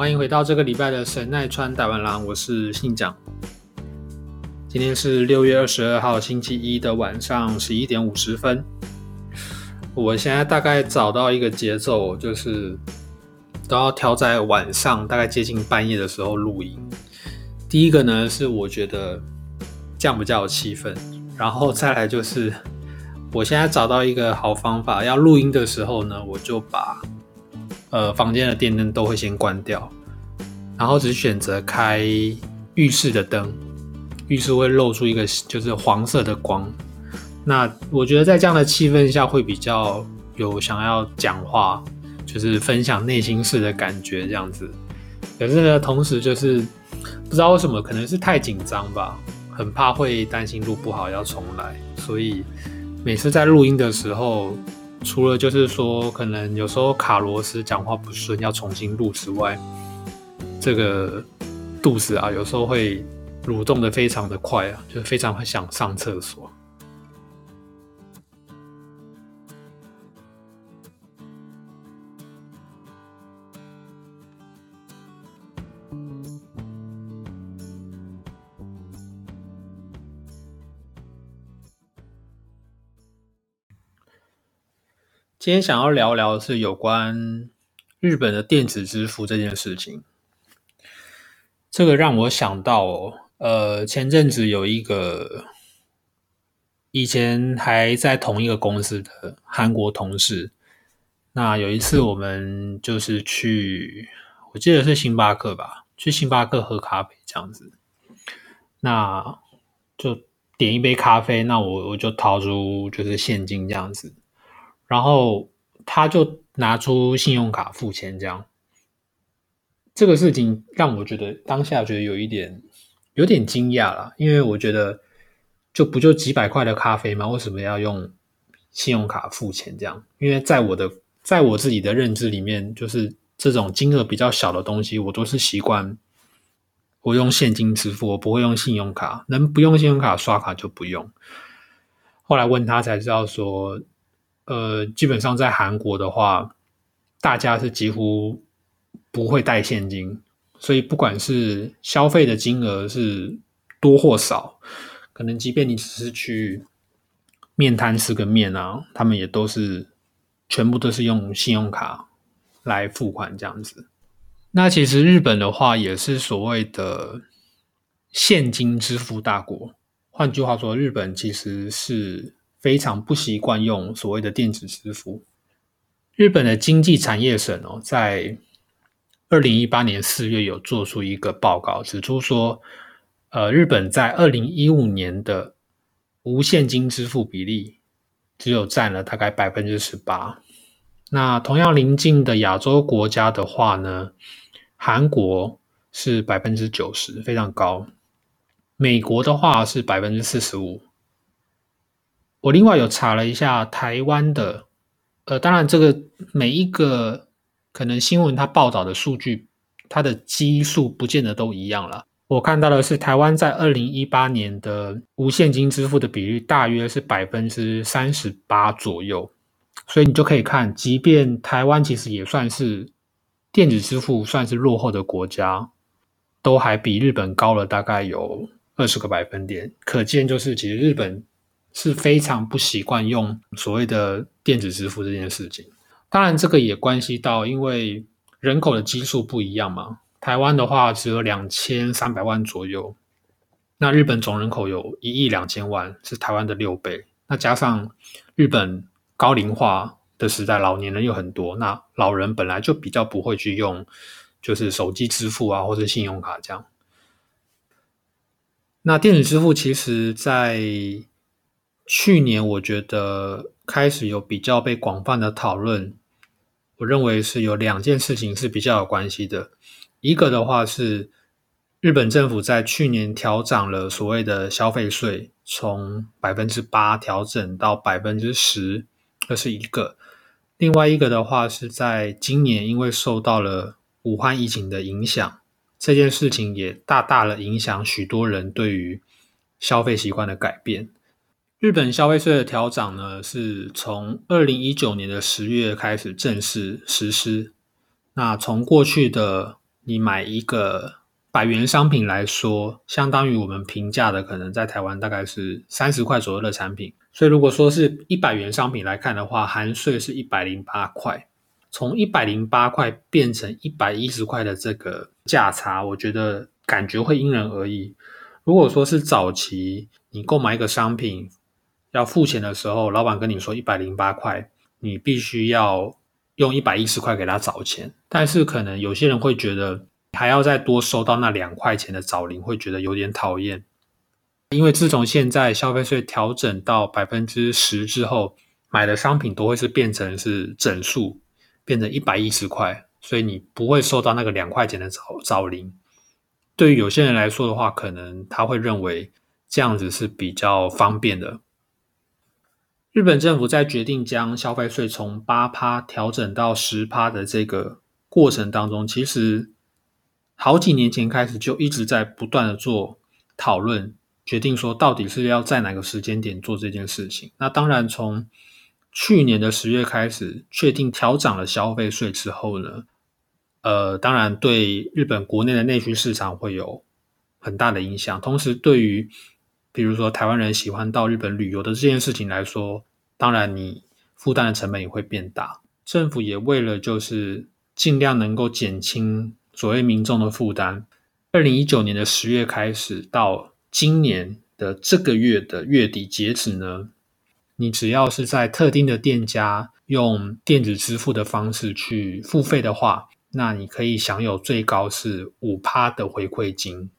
欢迎回到这个礼拜的神奈川大湾郎，我是信长。今天是六月二十二号星期一的晚上十一点五十分。我现在大概找到一个节奏，就是都要挑在晚上，大概接近半夜的时候录音。第一个呢是我觉得这样比较有气氛，然后再来就是我现在找到一个好方法，要录音的时候呢，我就把。呃，房间的电灯都会先关掉，然后只选择开浴室的灯，浴室会露出一个就是黄色的光。那我觉得在这样的气氛下会比较有想要讲话，就是分享内心事的感觉这样子。可是呢，同时就是不知道为什么，可能是太紧张吧，很怕会担心录不好要重来，所以每次在录音的时候。除了就是说，可能有时候卡罗斯讲话不顺要重新录之外，这个肚子啊，有时候会蠕动的非常的快啊，就是非常想上厕所。今天想要聊聊的是有关日本的电子支付这件事情。这个让我想到，哦，呃，前阵子有一个以前还在同一个公司的韩国同事，那有一次我们就是去，我记得是星巴克吧，去星巴克喝咖啡这样子，那就点一杯咖啡，那我我就掏出就是现金这样子。然后他就拿出信用卡付钱，这样这个事情让我觉得当下觉得有一点有点惊讶了，因为我觉得就不就几百块的咖啡吗？为什么要用信用卡付钱？这样，因为在我的在我自己的认知里面，就是这种金额比较小的东西，我都是习惯我用现金支付，我不会用信用卡，能不用信用卡刷卡就不用。后来问他才知道说。呃，基本上在韩国的话，大家是几乎不会带现金，所以不管是消费的金额是多或少，可能即便你只是去面摊吃个面啊，他们也都是全部都是用信用卡来付款这样子。那其实日本的话也是所谓的现金支付大国，换句话说，日本其实是。非常不习惯用所谓的电子支付。日本的经济产业省哦，在二零一八年四月有做出一个报告，指出说，呃，日本在二零一五年的无现金支付比例只有占了大概百分之十八。那同样邻近的亚洲国家的话呢，韩国是百分之九十，非常高。美国的话是百分之四十五。我另外有查了一下台湾的，呃，当然这个每一个可能新闻它报道的数据，它的基数不见得都一样了。我看到的是台湾在二零一八年的无现金支付的比率大约是百分之三十八左右，所以你就可以看，即便台湾其实也算是电子支付算是落后的国家，都还比日本高了大概有二十个百分点，可见就是其实日本。是非常不习惯用所谓的电子支付这件事情。当然，这个也关系到，因为人口的基数不一样嘛。台湾的话只有两千三百万左右，那日本总人口有一亿两千万，是台湾的六倍。那加上日本高龄化的时代，老年人又很多，那老人本来就比较不会去用，就是手机支付啊，或者信用卡这样。那电子支付其实，在去年我觉得开始有比较被广泛的讨论。我认为是有两件事情是比较有关系的。一个的话是日本政府在去年调涨了所谓的消费税，从百分之八调整到百分之十，这是一个。另外一个的话是在今年，因为受到了武汉疫情的影响，这件事情也大大的影响许多人对于消费习惯的改变。日本消费税的调涨呢，是从二零一九年的十月开始正式实施。那从过去的你买一个百元商品来说，相当于我们平价的可能在台湾大概是三十块左右的产品。所以如果说是一百元商品来看的话，含税是一百零八块。从一百零八块变成一百一十块的这个价差，我觉得感觉会因人而异。如果说是早期你购买一个商品，要付钱的时候，老板跟你说一百零八块，你必须要用一百一十块给他找钱。但是可能有些人会觉得还要再多收到那两块钱的找零，会觉得有点讨厌。因为自从现在消费税调整到百分之十之后，买的商品都会是变成是整数，变成一百一十块，所以你不会收到那个两块钱的找找零。对于有些人来说的话，可能他会认为这样子是比较方便的。日本政府在决定将消费税从八趴调整到十趴的这个过程当中，其实好几年前开始就一直在不断的做讨论，决定说到底是要在哪个时间点做这件事情。那当然，从去年的十月开始确定调涨了消费税之后呢，呃，当然对日本国内的内需市场会有很大的影响，同时对于比如说，台湾人喜欢到日本旅游的这件事情来说，当然你负担的成本也会变大。政府也为了就是尽量能够减轻所谓民众的负担，二零一九年的十月开始到今年的这个月的月底截止呢，你只要是在特定的店家用电子支付的方式去付费的话，那你可以享有最高是五趴的回馈金。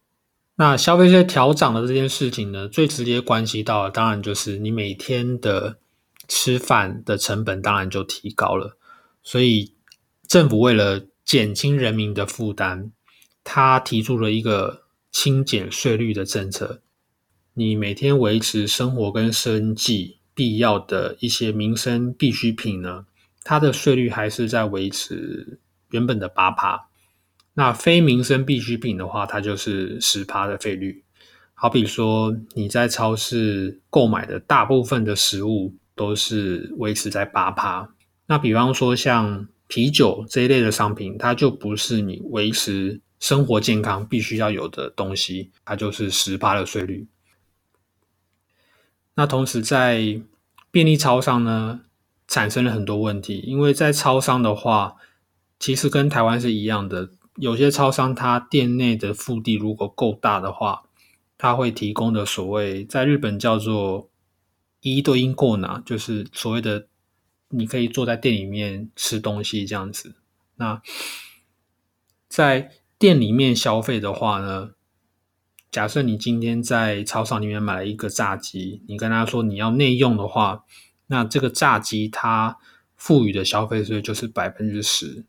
那消费税调涨的这件事情呢，最直接关系到，当然就是你每天的吃饭的成本，当然就提高了。所以政府为了减轻人民的负担，他提出了一个轻减税率的政策。你每天维持生活跟生计必要的一些民生必需品呢，它的税率还是在维持原本的八趴。那非民生必需品的话，它就是十趴的费率。好比说你在超市购买的大部分的食物都是维持在八趴。那比方说像啤酒这一类的商品，它就不是你维持生活健康必须要有的东西，它就是十趴的税率。那同时在便利超商呢，产生了很多问题，因为在超商的话，其实跟台湾是一样的。有些超商，它店内的腹地如果够大的话，它会提供的所谓在日本叫做一对应购拿，就是所谓的你可以坐在店里面吃东西这样子。那在店里面消费的话呢，假设你今天在超商里面买了一个炸鸡，你跟他说你要内用的话，那这个炸鸡它赋予的消费税就是百分之十。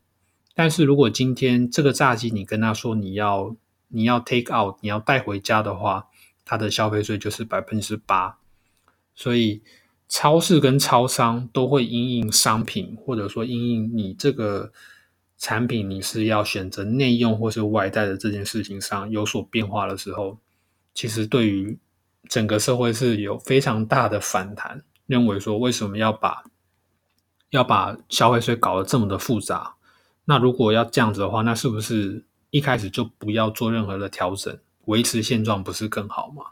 但是如果今天这个炸鸡你跟他说你要你要 take out 你要带回家的话，它的消费税就是百分之八。所以超市跟超商都会因应商品或者说因应你这个产品你是要选择内用或是外带的这件事情上有所变化的时候，其实对于整个社会是有非常大的反弹，认为说为什么要把要把消费税搞得这么的复杂？那如果要这样子的话，那是不是一开始就不要做任何的调整，维持现状不是更好吗？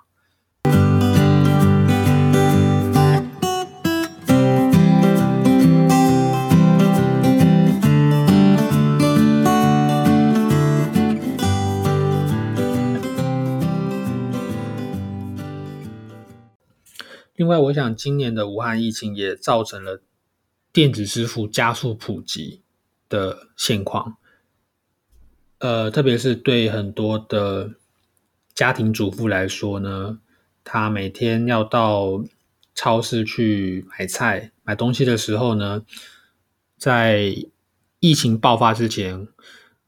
另外，我想今年的武汉疫情也造成了电子支付加速普及的现况。呃，特别是对很多的家庭主妇来说呢，她每天要到超市去买菜、买东西的时候呢，在疫情爆发之前，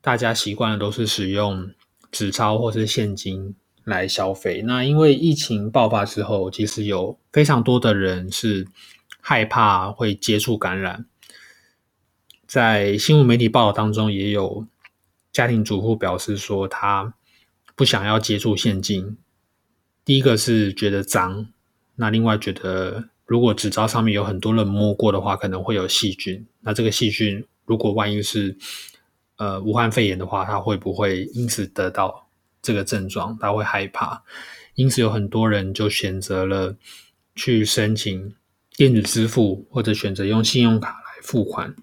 大家习惯的都是使用纸钞或是现金来消费。那因为疫情爆发之后，其实有非常多的人是害怕会接触感染，在新闻媒体报道当中也有。家庭主妇表示说，她不想要接触现金。第一个是觉得脏，那另外觉得如果纸张上面有很多人摸过的话，可能会有细菌。那这个细菌如果万一是呃武汉肺炎的话，他会不会因此得到这个症状？他会害怕，因此有很多人就选择了去申请电子支付，或者选择用信用卡来付款，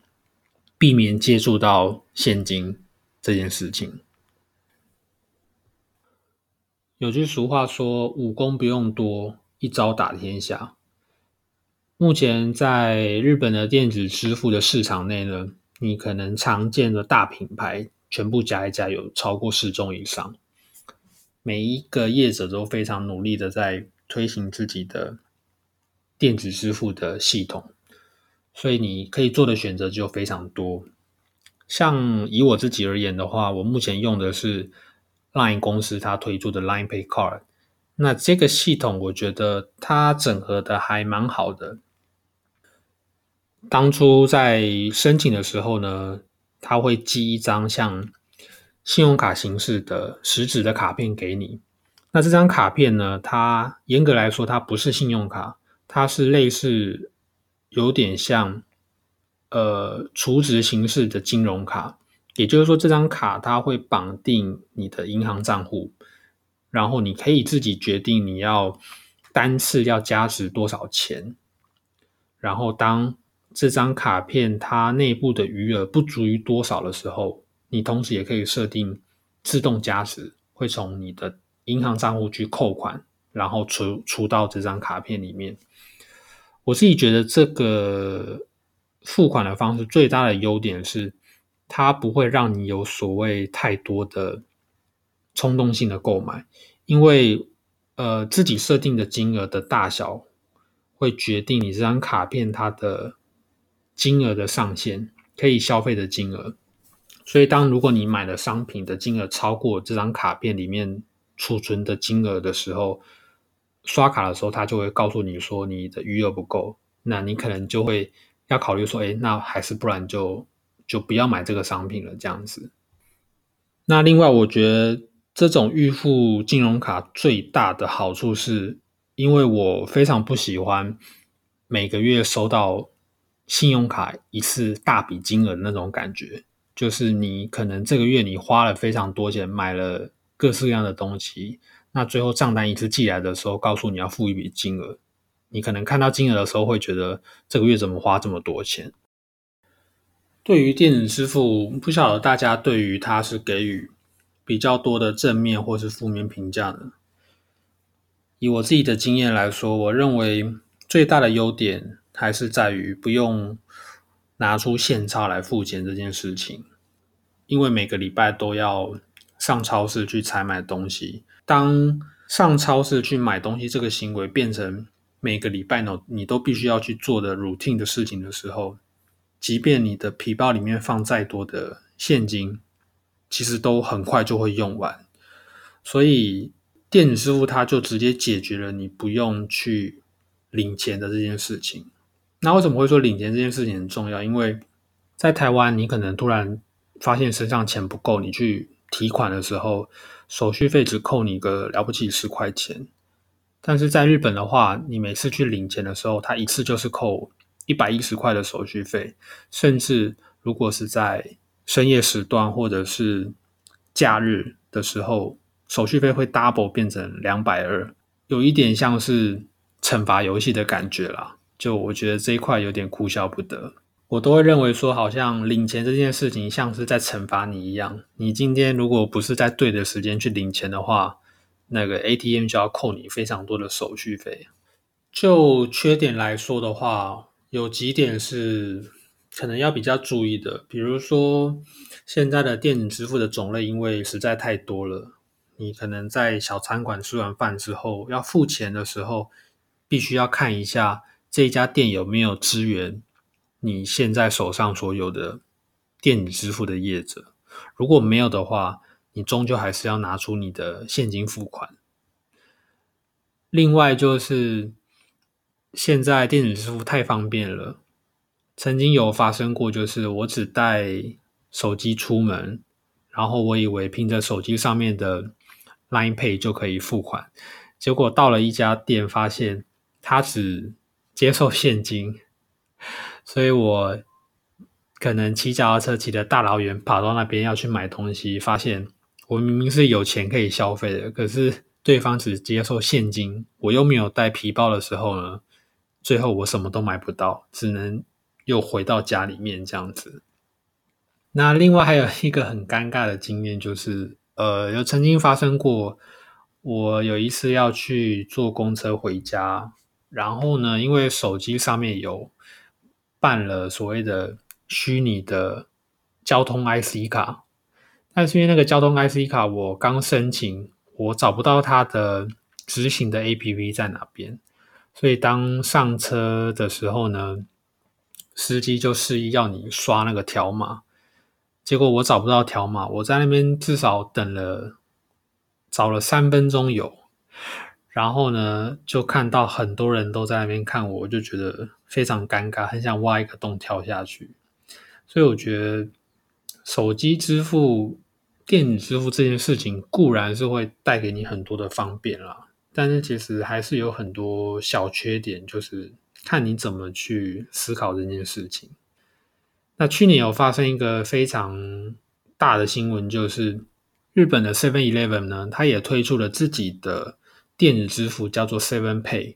避免接触到现金。这件事情，有句俗话说：“武功不用多，一招打天下。”目前在日本的电子支付的市场内呢，你可能常见的大品牌全部加一加，有超过十种以上。每一个业者都非常努力的在推行自己的电子支付的系统，所以你可以做的选择就非常多。像以我自己而言的话，我目前用的是 Line 公司它推出的 Line Pay Card。那这个系统我觉得它整合的还蛮好的。当初在申请的时候呢，它会寄一张像信用卡形式的实质的卡片给你。那这张卡片呢，它严格来说它不是信用卡，它是类似有点像。呃，储值形式的金融卡，也就是说，这张卡它会绑定你的银行账户，然后你可以自己决定你要单次要加值多少钱。然后，当这张卡片它内部的余额不足于多少的时候，你同时也可以设定自动加值，会从你的银行账户去扣款，然后出出到这张卡片里面。我自己觉得这个。付款的方式最大的优点是，它不会让你有所谓太多的冲动性的购买，因为呃自己设定的金额的大小会决定你这张卡片它的金额的上限，可以消费的金额。所以，当如果你买的商品的金额超过这张卡片里面储存的金额的时候，刷卡的时候，他就会告诉你说你的余额不够，那你可能就会。要考虑说，哎，那还是不然就就不要买这个商品了，这样子。那另外，我觉得这种预付金融卡最大的好处是，因为我非常不喜欢每个月收到信用卡一次大笔金额的那种感觉，就是你可能这个月你花了非常多钱买了各式各样的东西，那最后账单一次寄来的时候，告诉你要付一笔金额。你可能看到金额的时候，会觉得这个月怎么花这么多钱？对于电子支付，不晓得大家对于它是给予比较多的正面或是负面评价呢？以我自己的经验来说，我认为最大的优点还是在于不用拿出现钞来付钱这件事情，因为每个礼拜都要上超市去采买东西，当上超市去买东西这个行为变成。每个礼拜呢，你都必须要去做的 routine 的事情的时候，即便你的皮包里面放再多的现金，其实都很快就会用完。所以电子支付它就直接解决了你不用去领钱的这件事情。那为什么会说领钱这件事情很重要？因为在台湾，你可能突然发现身上钱不够，你去提款的时候，手续费只扣你个了不起十块钱。但是在日本的话，你每次去领钱的时候，他一次就是扣一百一十块的手续费，甚至如果是在深夜时段或者是假日的时候，手续费会 double 变成两百二，有一点像是惩罚游戏的感觉啦。就我觉得这一块有点哭笑不得，我都会认为说，好像领钱这件事情像是在惩罚你一样。你今天如果不是在对的时间去领钱的话，那个 ATM 就要扣你非常多的手续费，就缺点来说的话，有几点是可能要比较注意的，比如说现在的电子支付的种类因为实在太多了，你可能在小餐馆吃完饭之后要付钱的时候，必须要看一下这家店有没有支援你现在手上所有的电子支付的业者，如果没有的话，你终究还是要拿出你的现金付款。另外就是现在电子支付太方便了，曾经有发生过，就是我只带手机出门，然后我以为凭着手机上面的 Line Pay 就可以付款，结果到了一家店，发现他只接受现金，所以我可能骑脚踏车骑的大老远跑到那边要去买东西，发现我明明是有钱可以消费的，可是。对方只接受现金，我又没有带皮包的时候呢，最后我什么都买不到，只能又回到家里面这样子。那另外还有一个很尴尬的经验，就是呃，有曾经发生过，我有一次要去坐公车回家，然后呢，因为手机上面有办了所谓的虚拟的交通 IC 卡，但是因为那个交通 IC 卡我刚申请。我找不到它的执行的 A P P 在哪边，所以当上车的时候呢，司机就示意要你刷那个条码，结果我找不到条码，我在那边至少等了找了三分钟有，然后呢就看到很多人都在那边看我，我就觉得非常尴尬，很想挖一个洞跳下去，所以我觉得手机支付。电子支付这件事情固然是会带给你很多的方便啦，但是其实还是有很多小缺点，就是看你怎么去思考这件事情。那去年有发生一个非常大的新闻，就是日本的 Seven Eleven 呢，它也推出了自己的电子支付，叫做 Seven Pay。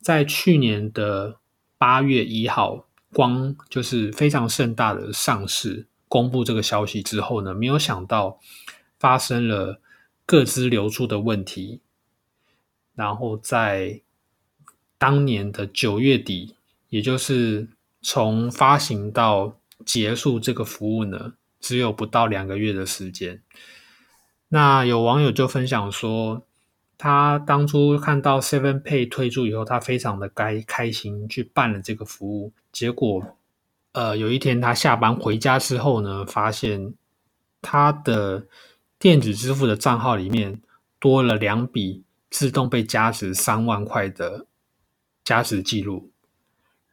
在去年的八月一号，光就是非常盛大的上市。公布这个消息之后呢，没有想到发生了各资流出的问题，然后在当年的九月底，也就是从发行到结束这个服务呢，只有不到两个月的时间。那有网友就分享说，他当初看到 Seven Pay 推出以后，他非常的该开心去办了这个服务，结果。呃，有一天他下班回家之后呢，发现他的电子支付的账号里面多了两笔自动被加值三万块的加值记录，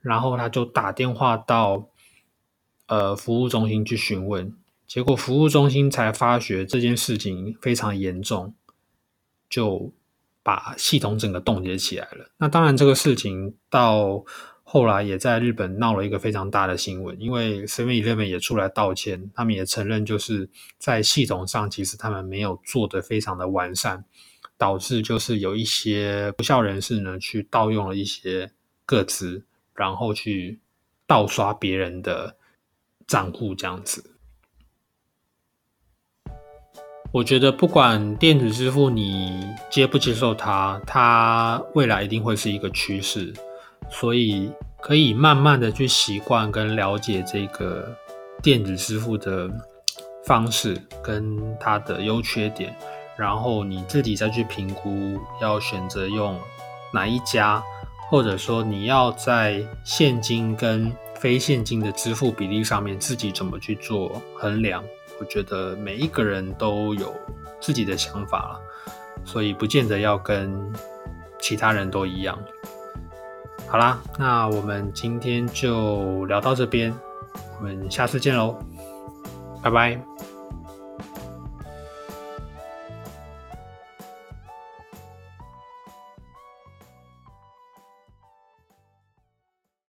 然后他就打电话到呃服务中心去询问，结果服务中心才发觉这件事情非常严重，就把系统整个冻结起来了。那当然，这个事情到。后来也在日本闹了一个非常大的新闻，因为 Seven Eleven 也出来道歉，他们也承认就是在系统上其实他们没有做的非常的完善，导致就是有一些不孝人士呢去盗用了一些个资，然后去盗刷别人的账户这样子。我觉得不管电子支付你接不接受它，它未来一定会是一个趋势。所以可以慢慢的去习惯跟了解这个电子支付的方式跟它的优缺点，然后你自己再去评估要选择用哪一家，或者说你要在现金跟非现金的支付比例上面自己怎么去做衡量。我觉得每一个人都有自己的想法了，所以不见得要跟其他人都一样。好啦，那我们今天就聊到这边，我们下次见喽，拜拜。